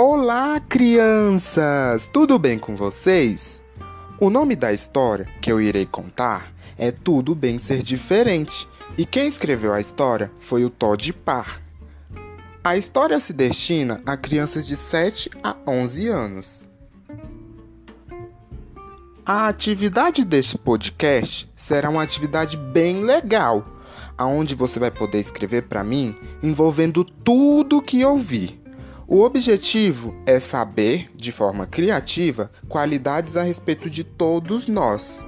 Olá, crianças! Tudo bem com vocês? O nome da história que eu irei contar é Tudo Bem Ser Diferente, e quem escreveu a história foi o Todd Parr. A história se destina a crianças de 7 a 11 anos. A atividade deste podcast será uma atividade bem legal, aonde você vai poder escrever para mim envolvendo tudo que ouvir. O objetivo é saber, de forma criativa, qualidades a respeito de todos nós.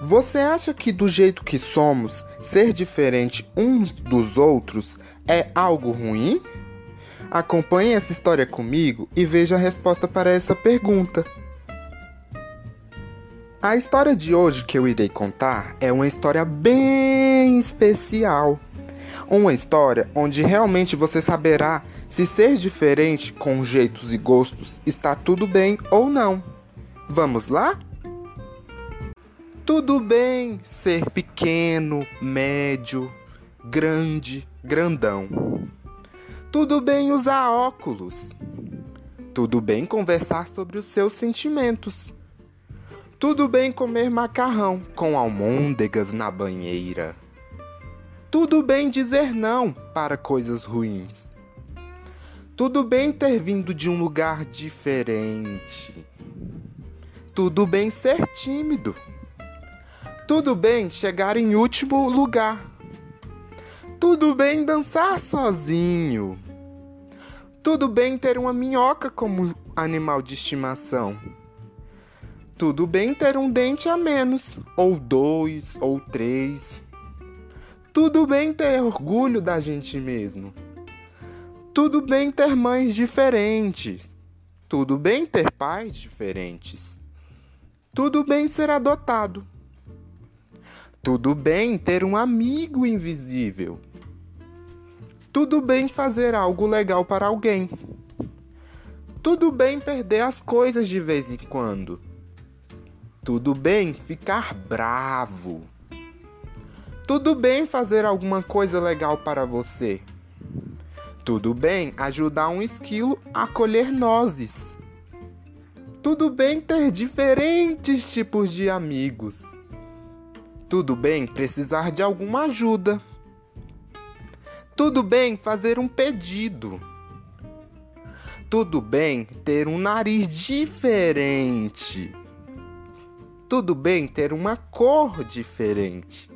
Você acha que, do jeito que somos, ser diferente uns dos outros é algo ruim? Acompanhe essa história comigo e veja a resposta para essa pergunta. A história de hoje que eu irei contar é uma história bem especial. Uma história onde realmente você saberá se ser diferente com jeitos e gostos está tudo bem ou não. Vamos lá? Tudo bem ser pequeno, médio, grande, grandão. Tudo bem usar óculos. Tudo bem conversar sobre os seus sentimentos. Tudo bem comer macarrão com almôndegas na banheira. Tudo bem dizer não para coisas ruins. Tudo bem ter vindo de um lugar diferente. Tudo bem ser tímido. Tudo bem chegar em último lugar. Tudo bem dançar sozinho. Tudo bem ter uma minhoca como animal de estimação. Tudo bem ter um dente a menos, ou dois, ou três. Tudo bem ter orgulho da gente mesmo. Tudo bem ter mães diferentes. Tudo bem ter pais diferentes. Tudo bem ser adotado. Tudo bem ter um amigo invisível. Tudo bem fazer algo legal para alguém. Tudo bem perder as coisas de vez em quando. Tudo bem ficar bravo. Tudo bem fazer alguma coisa legal para você. Tudo bem ajudar um esquilo a colher nozes. Tudo bem ter diferentes tipos de amigos. Tudo bem precisar de alguma ajuda. Tudo bem fazer um pedido. Tudo bem ter um nariz diferente. Tudo bem ter uma cor diferente.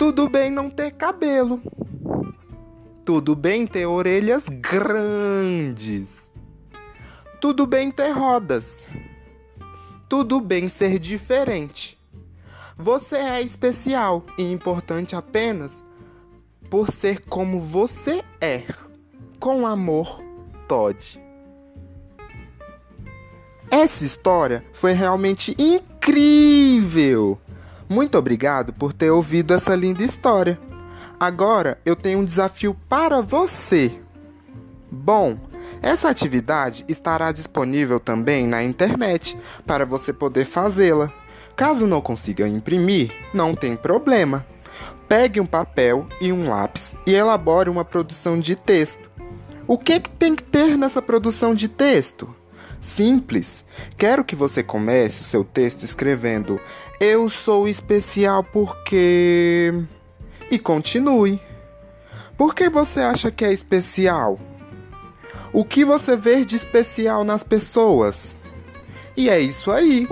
Tudo bem não ter cabelo. Tudo bem ter orelhas grandes. Tudo bem ter rodas. Tudo bem ser diferente. Você é especial e importante apenas por ser como você é. Com amor, Todd. Essa história foi realmente incrível. Muito obrigado por ter ouvido essa linda história. Agora eu tenho um desafio para você. Bom, essa atividade estará disponível também na internet para você poder fazê-la. Caso não consiga imprimir, não tem problema. Pegue um papel e um lápis e elabore uma produção de texto. O que, que tem que ter nessa produção de texto? Simples. Quero que você comece seu texto escrevendo Eu sou especial porque. E continue. Por que você acha que é especial? O que você vê de especial nas pessoas? E é isso aí.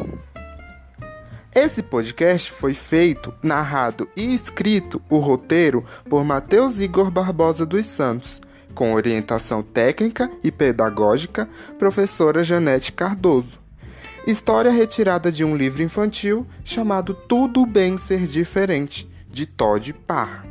Esse podcast foi feito, narrado e escrito o roteiro por Matheus Igor Barbosa dos Santos com orientação técnica e pedagógica, professora Janete Cardoso. História retirada de um livro infantil chamado Tudo Bem Ser Diferente, de Todd Parr.